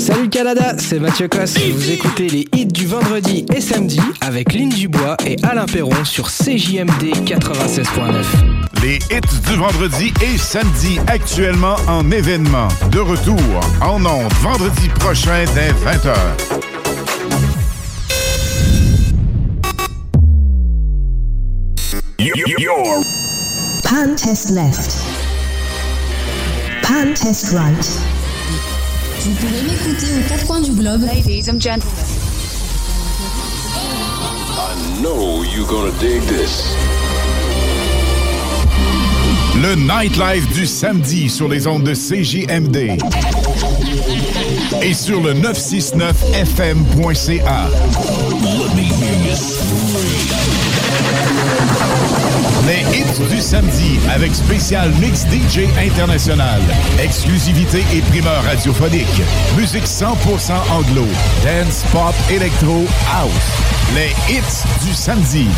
Salut Canada, c'est Mathieu Cosse. Vous écoutez les hits du vendredi et samedi avec Lynn Dubois et Alain Perron sur CJMD 96.9. Les hits du vendredi et samedi actuellement en événement. De retour en ondes vendredi prochain dès 20h. Pan test left. Pan test right. Vous pouvez m'écouter aux quatre coins du globe. Ladies and gentlemen. I know you're gonna dig this. Le nightlife du samedi sur les ondes de CJMD. Et sur le 969fm.ca. Les hits du samedi avec spécial mix DJ international. Exclusivité et primeur radiophonique. Musique 100% anglo. Dance, pop, électro, house. Les hits du samedi.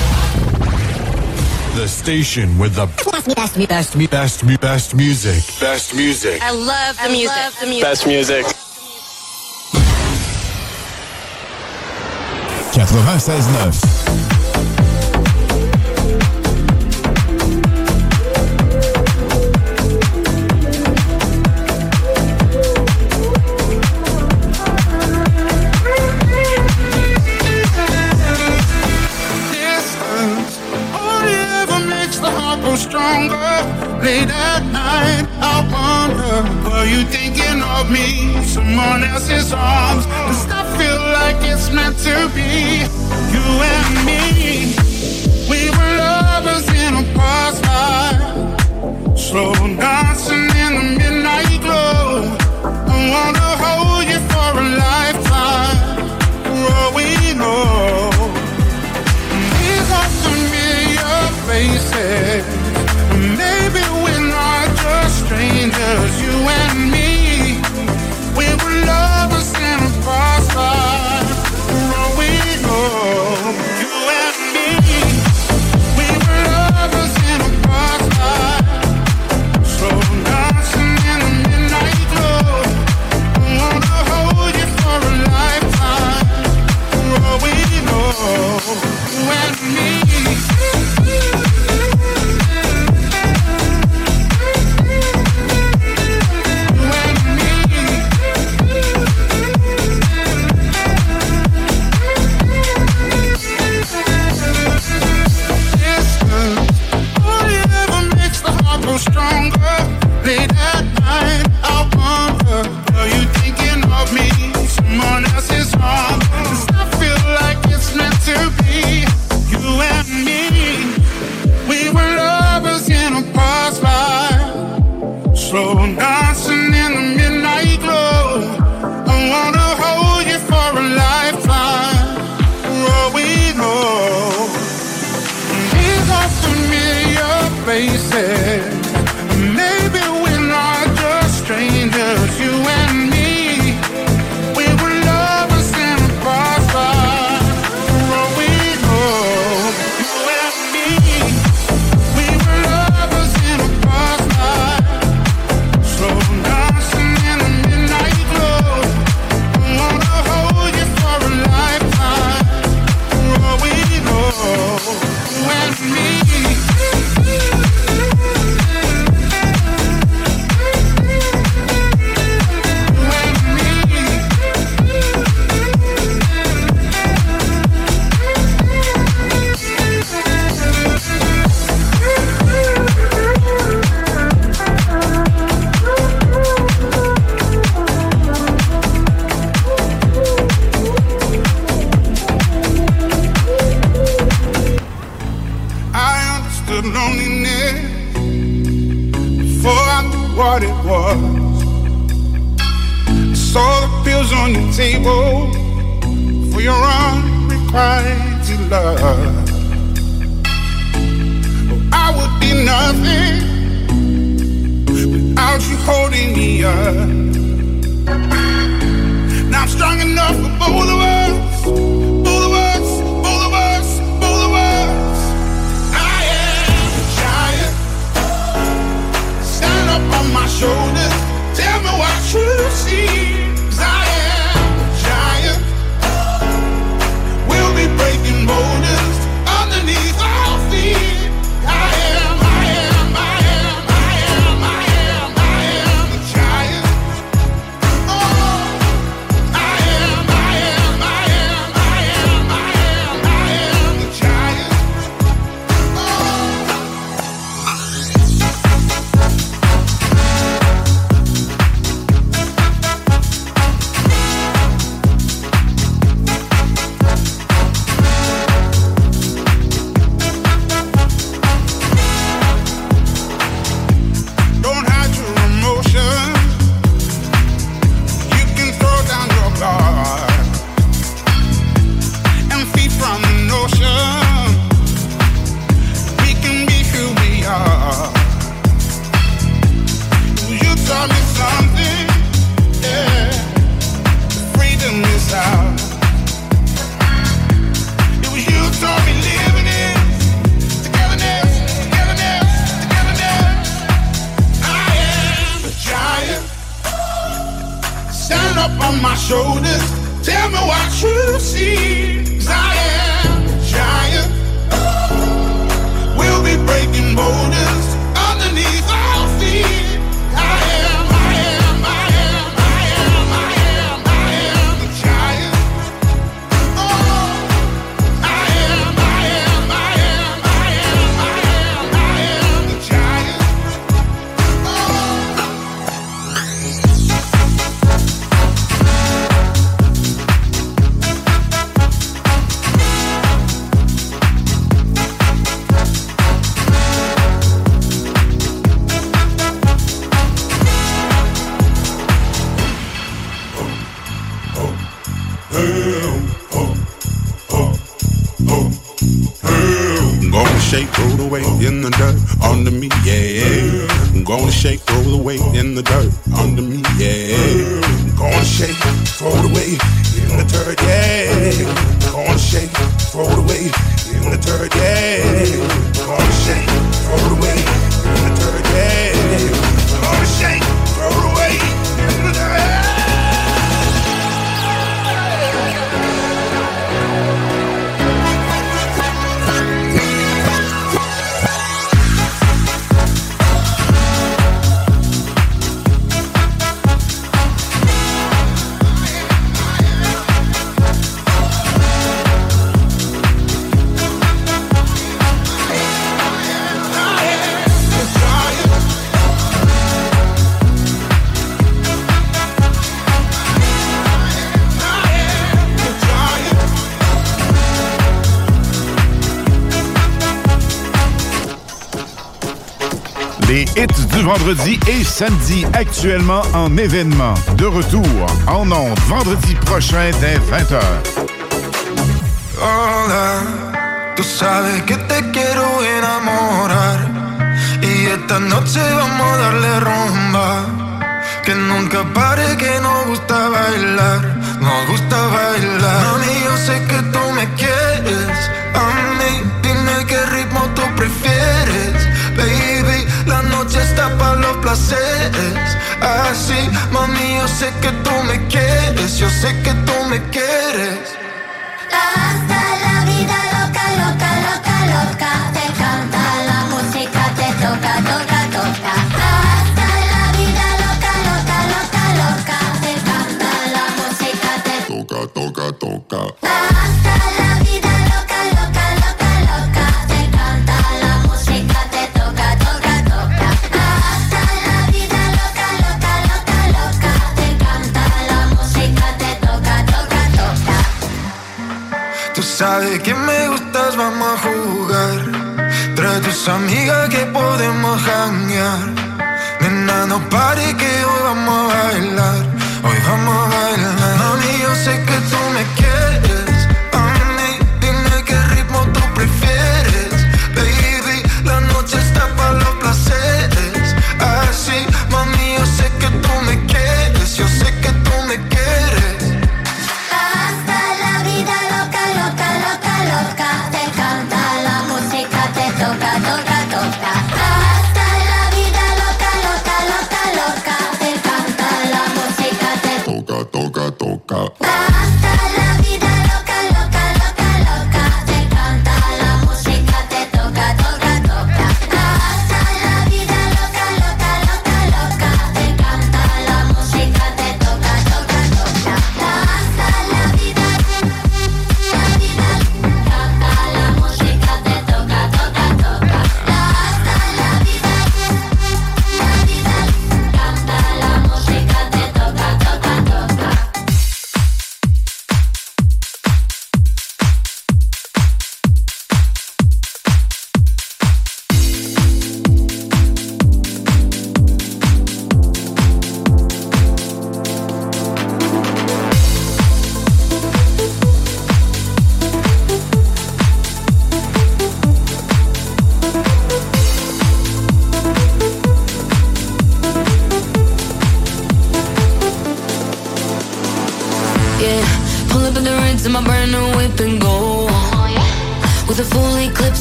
The station with the best, best, best, best, best, best music. Best music. I love the music. the music. Best music. 96.9. stronger. Late at night, I wonder, were you thinking of me? Someone else's arms. Does that feel like it's meant to be? You and me, we were lovers in a past life. Slow dancing in the midnight glow. I wanna hold you for a lifetime. Oh, we know. These are familiar faces. Strangers, you and me. vendredi et samedi, actuellement en événement. De retour en ondes vendredi prochain dès 20h. Hola, tú sabes que te quiero enamorar. Y esta noche vamos a darle rumba. Que nunca pare, que nos gusta bailar. Nos gusta bailar. Mami, yo sé que tú me quieres a mí. así, ah, mami. Yo sé que tú me quieres, yo sé que tú me quieres. Hasta la vida loca, loca, loca, loca. Te canta la música, te toca, toca, toca. Hasta la vida loca, loca, loca, loca. Te canta la música, te toca, toca, toca. Hasta la vida que me gustas, vamos a jugar. Trae tus amigas que podemos janguear. Nena, no pare que hoy vamos a bailar. Hoy vamos a bailar. Mami, sé que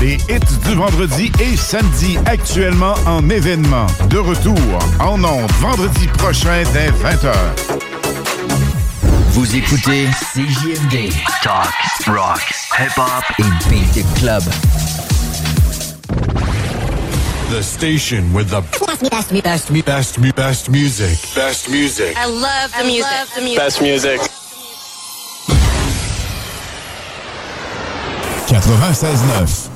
Les hits du vendredi et samedi actuellement en événement. De retour en ondes vendredi prochain dès 20h. Vous écoutez CJMD. Talk, rock, hip-hop et beat the club. The station with the best, best, best, best, best, best music. Best music. I love the music. Love the music. Best music. 96.9.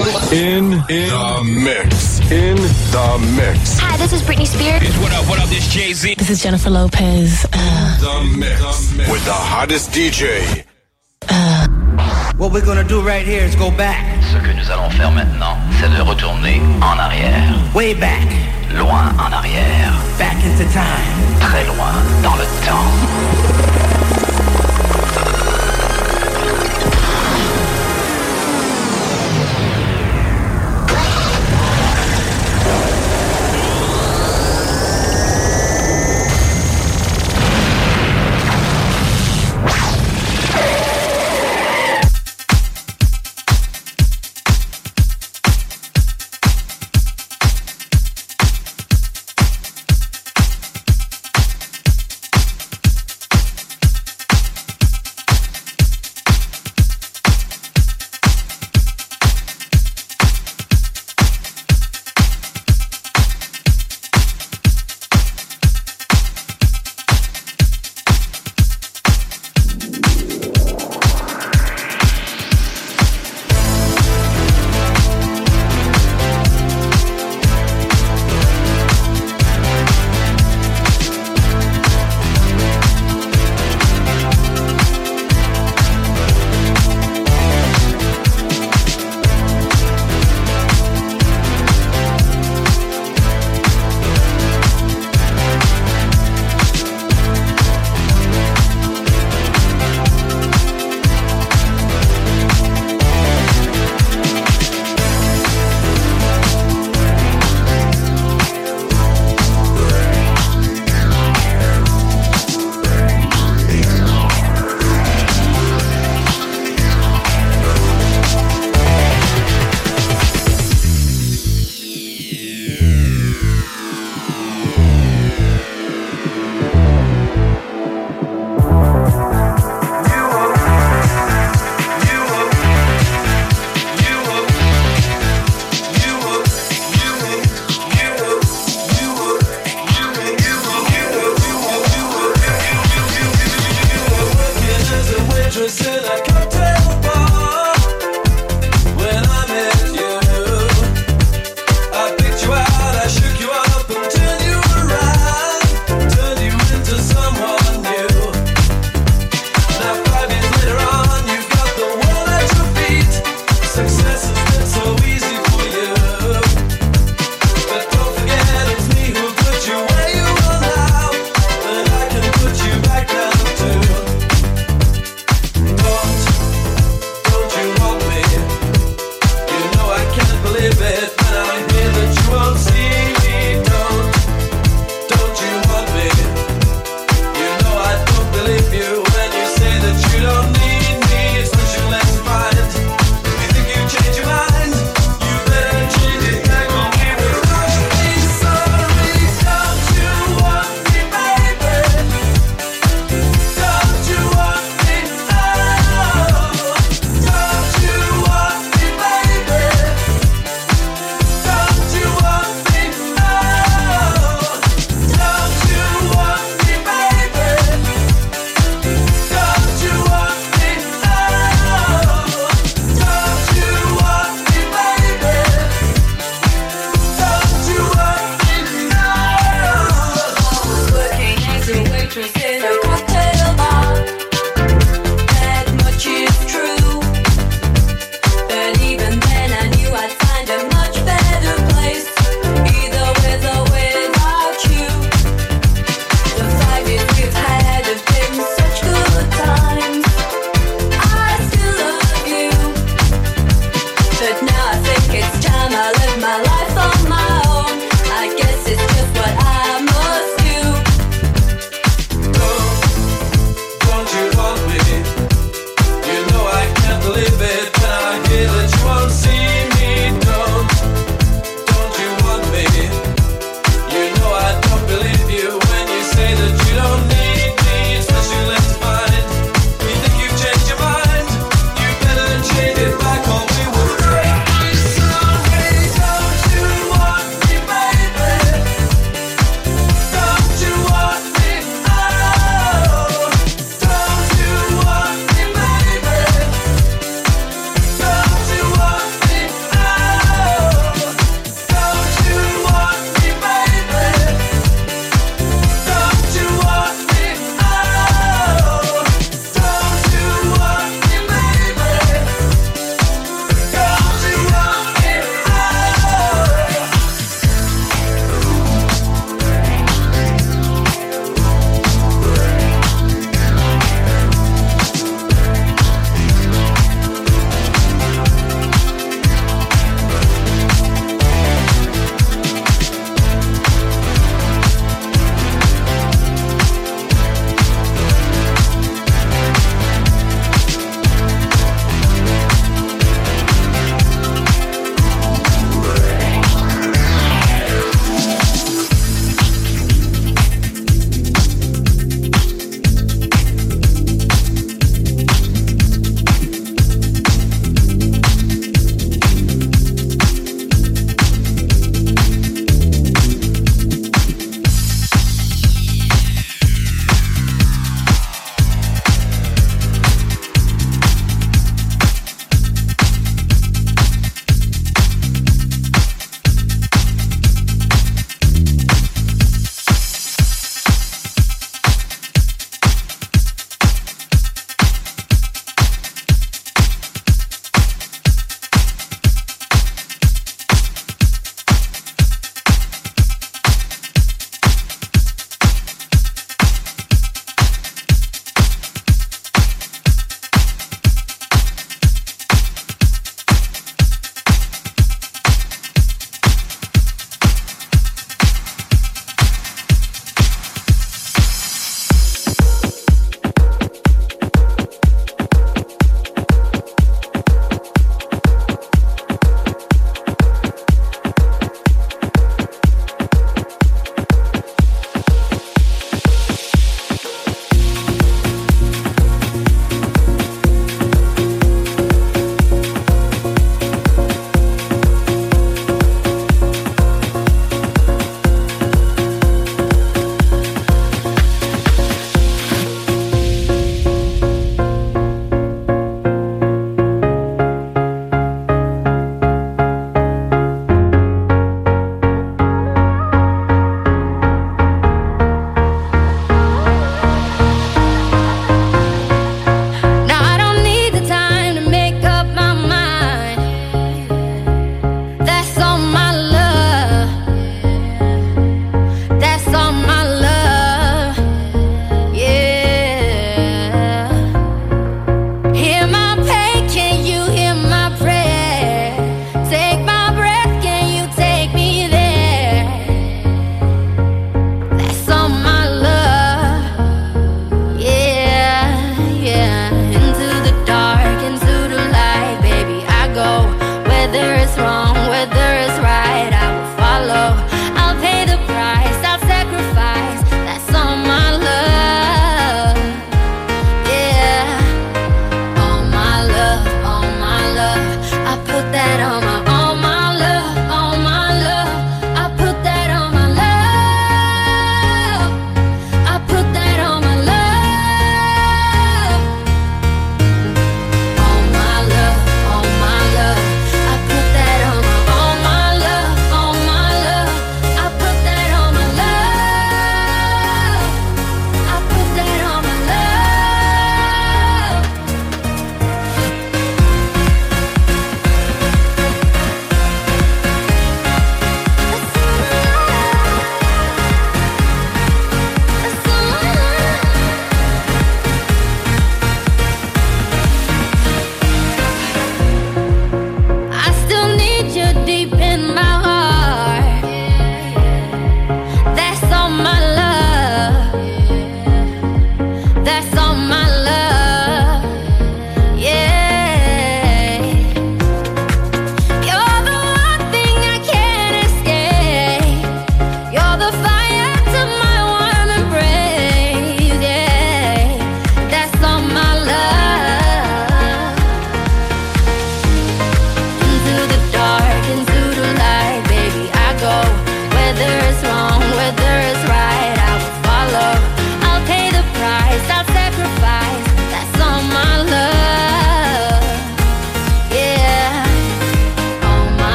In, the mix. In the mix. Hi, this is Britney Spears. What up, what up, this Jay Z. This is Jennifer Lopez. Uh, the, mix. With the hottest DJ. Uh. What we're gonna do right here is go back. Ce que nous allons faire maintenant, c'est de retourner en arrière. Way back. Loin en arrière. Back into time. Très loin dans le temps.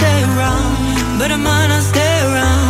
Stay around, but I might not stay around.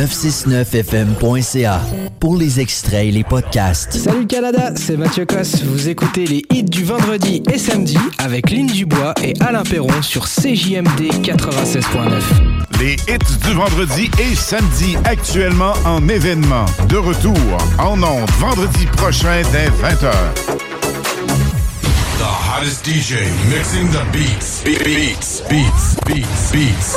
969fm.ca pour les extraits et les podcasts. Salut Canada, c'est Mathieu Cosse. Vous écoutez les hits du vendredi et samedi avec Lynn Dubois et Alain Perron sur CJMD 96.9. Les hits du vendredi et samedi actuellement en événement. De retour en ondes vendredi prochain dès 20h. The hottest DJ mixing the beats. Be- beats, beats, beats, beats.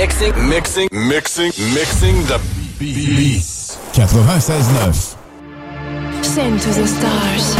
Mixing, mixing, mixing, mixing the beats. 96.9. Sing to the stars.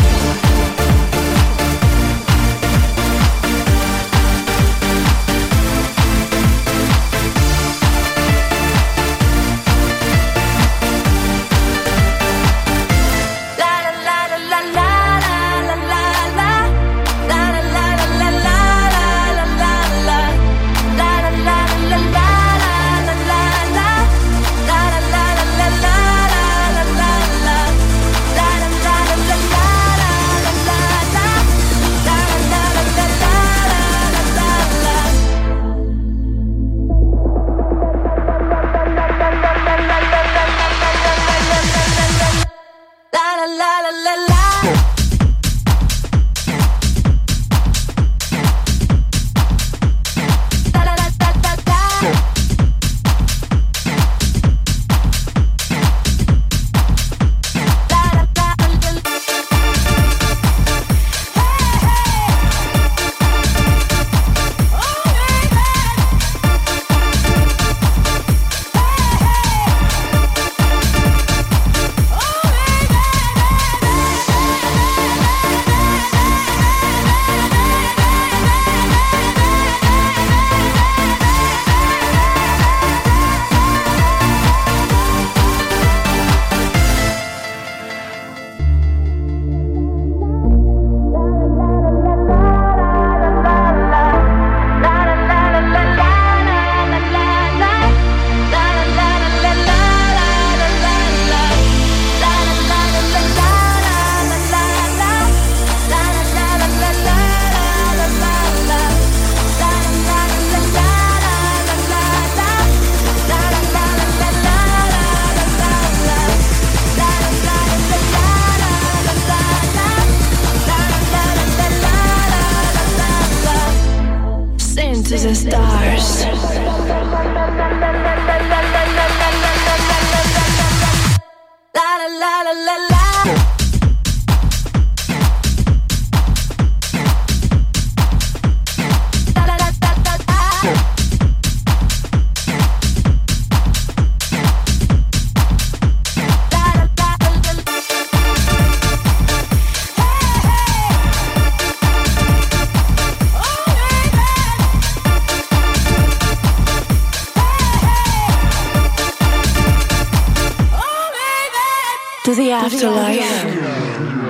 To the afterlife.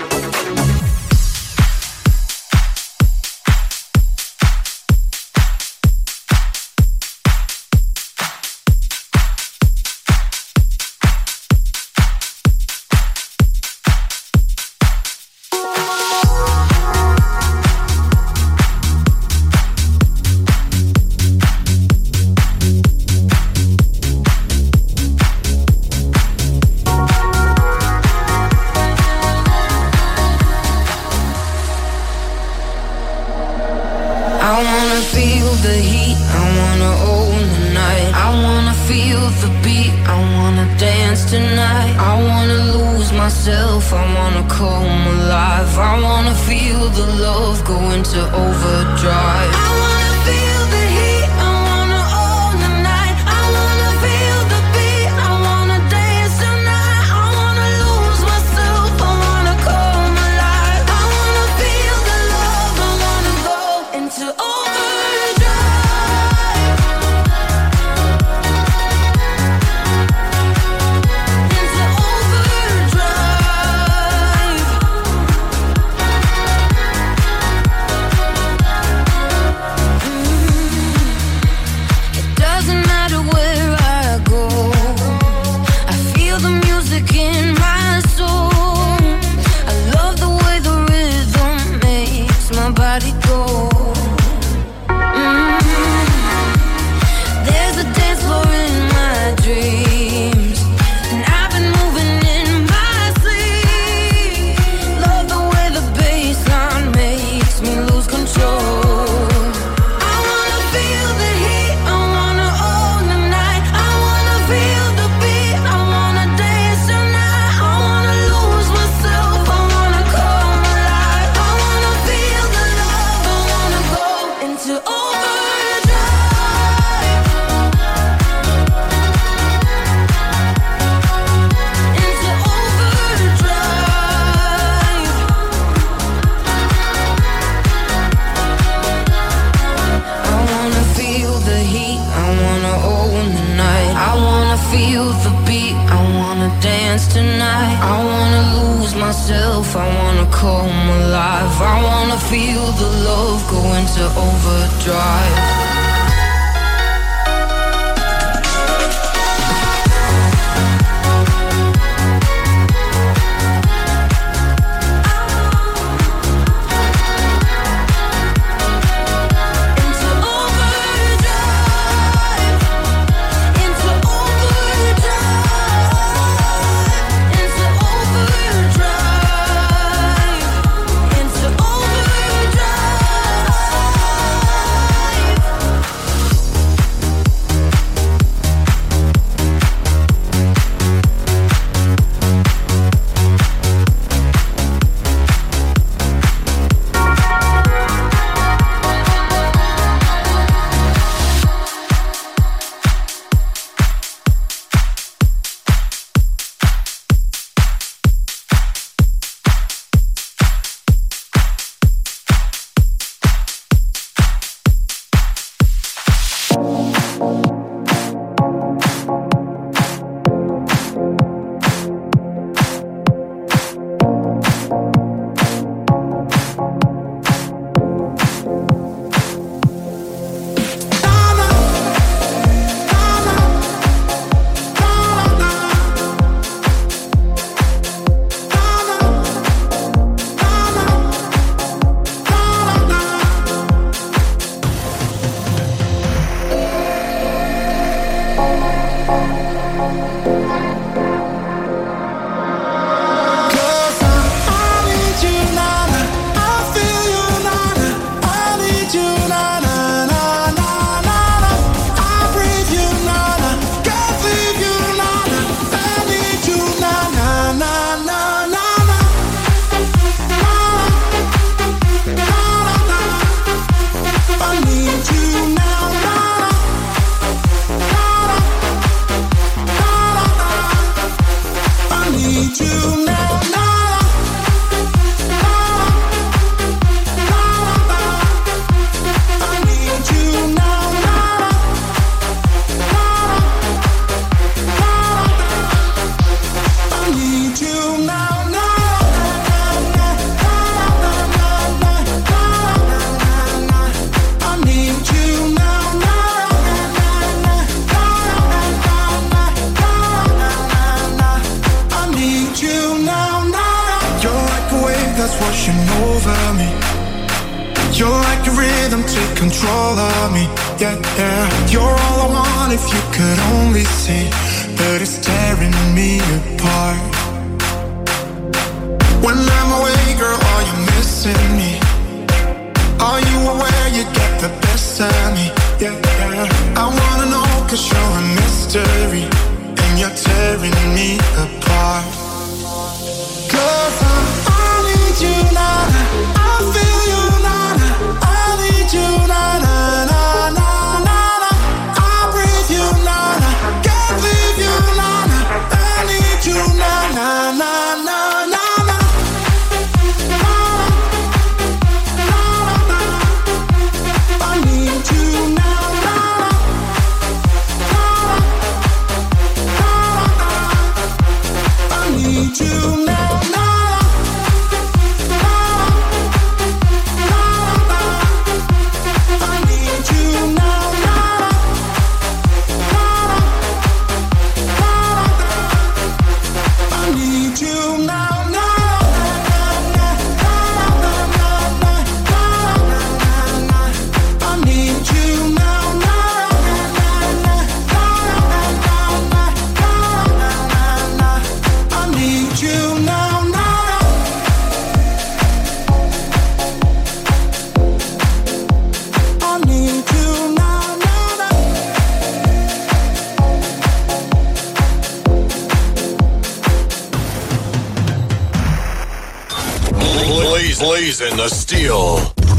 Blazing the steel.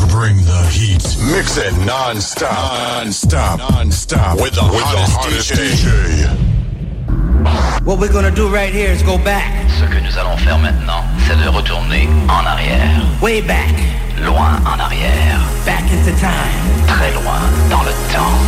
Bring the heat. Mix it non-stop. Non-stop. Non-stop. With the, With hottest, the hottest DJ. DJ. What we're gonna do right here is go back. Ce que nous allons faire maintenant, c'est de retourner en arrière. Way back. Loin en arrière. Back into time. Très loin dans le temps.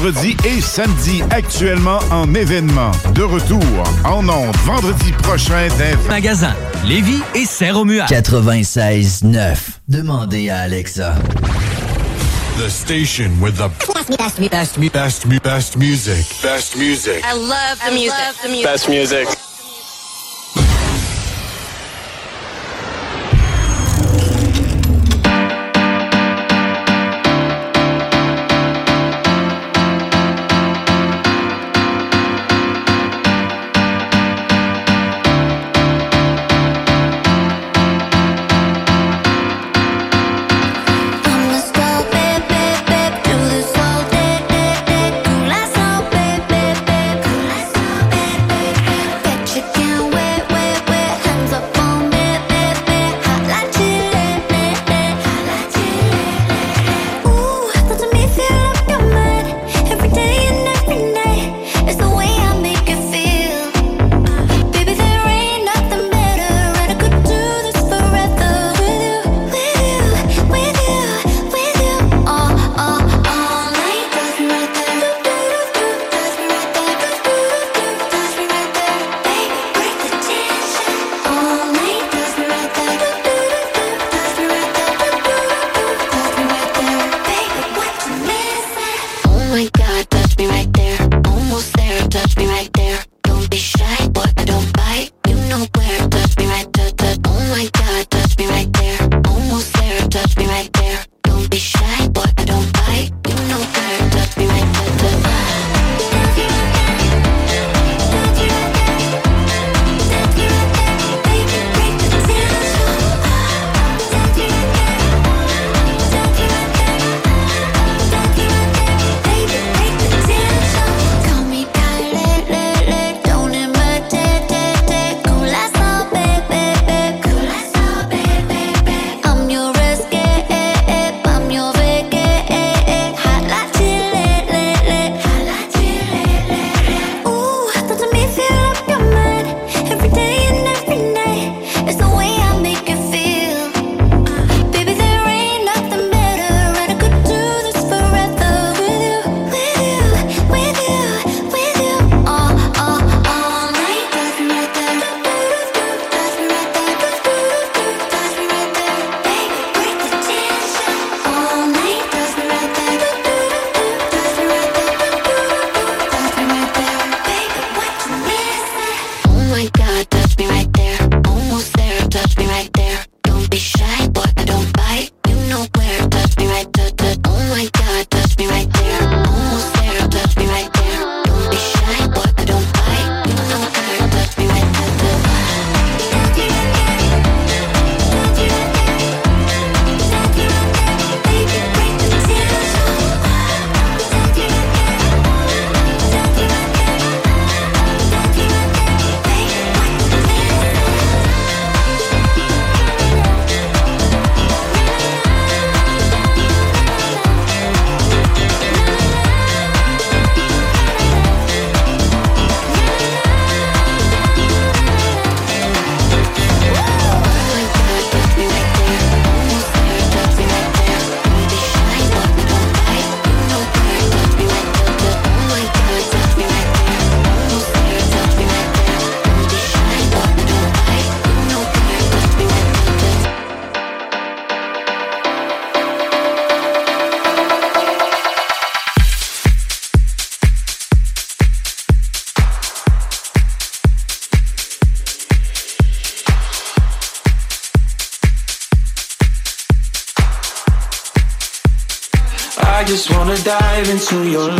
vendredi et samedi, actuellement en événement. De retour en ondes vendredi prochain Magasin, Lévis et Saint-Romuald. 96.9. Demandez à Alexa. The station with the best, best, best, best, best music. Music. I love the music. Best music. dive into your life.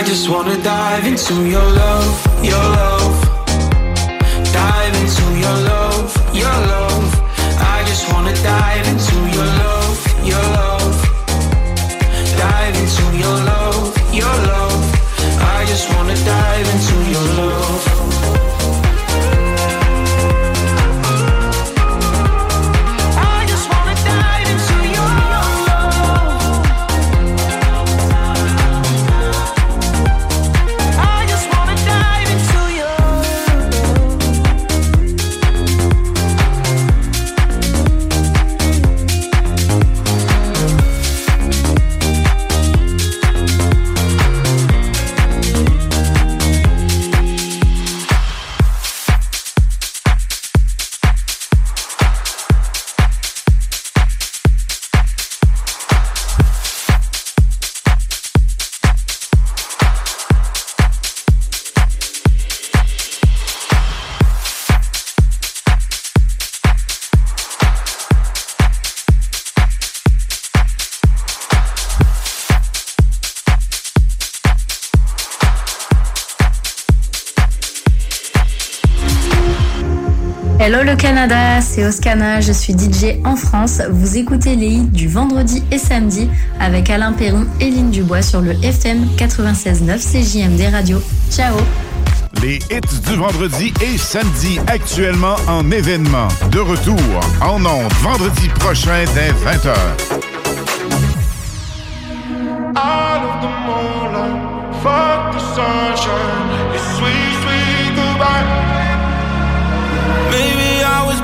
I just wanna dive into your love, your love. Canada, c'est Oscana, je suis DJ en France. Vous écoutez les hits du vendredi et samedi avec Alain Perron et Lynn Dubois sur le FM 96.9 CJMD Radio. Ciao Les hits du vendredi et samedi actuellement en événement. De retour en ondes vendredi prochain dès 20h. Out of the moonlight, fuck the sunshine. It's sweet, sweet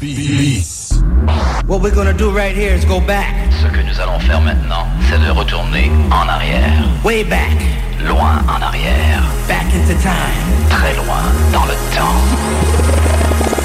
What we're gonna do right here is go back. Ce que nous allons faire maintenant, c'est de retourner en arrière. Way back. Loin en arrière. Back into time. Très loin dans le temps.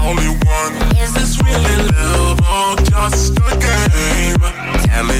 Only one. Is this really love or just a game? Tell it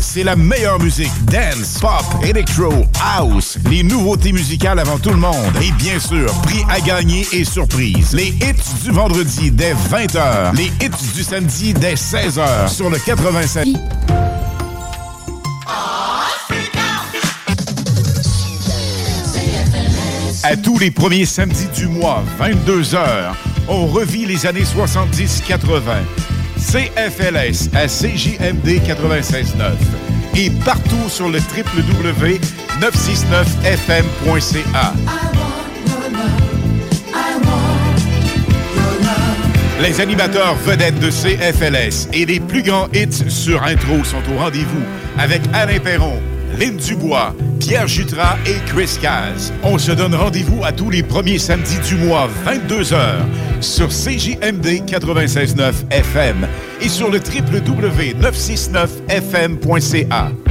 c'est la meilleure musique. Dance, pop, electro, house. Les nouveautés musicales avant tout le monde. Et bien sûr, prix à gagner et surprise. Les hits du vendredi dès 20h. Les hits du samedi dès 16h sur le 87. À tous les premiers samedis du mois, 22h, on revit les années 70-80. CFLS à CJMD 96.9 et partout sur le www.969fm.ca. Les animateurs vedettes de CFLS et les plus grands hits sur intro sont au rendez-vous avec Alain Perron, Lynn Dubois, Pierre Jutras et Chris Caz. On se donne rendez-vous à tous les premiers samedis du mois, 22h, sur CJMD 96.9 FM et sur le www.969fm.ca.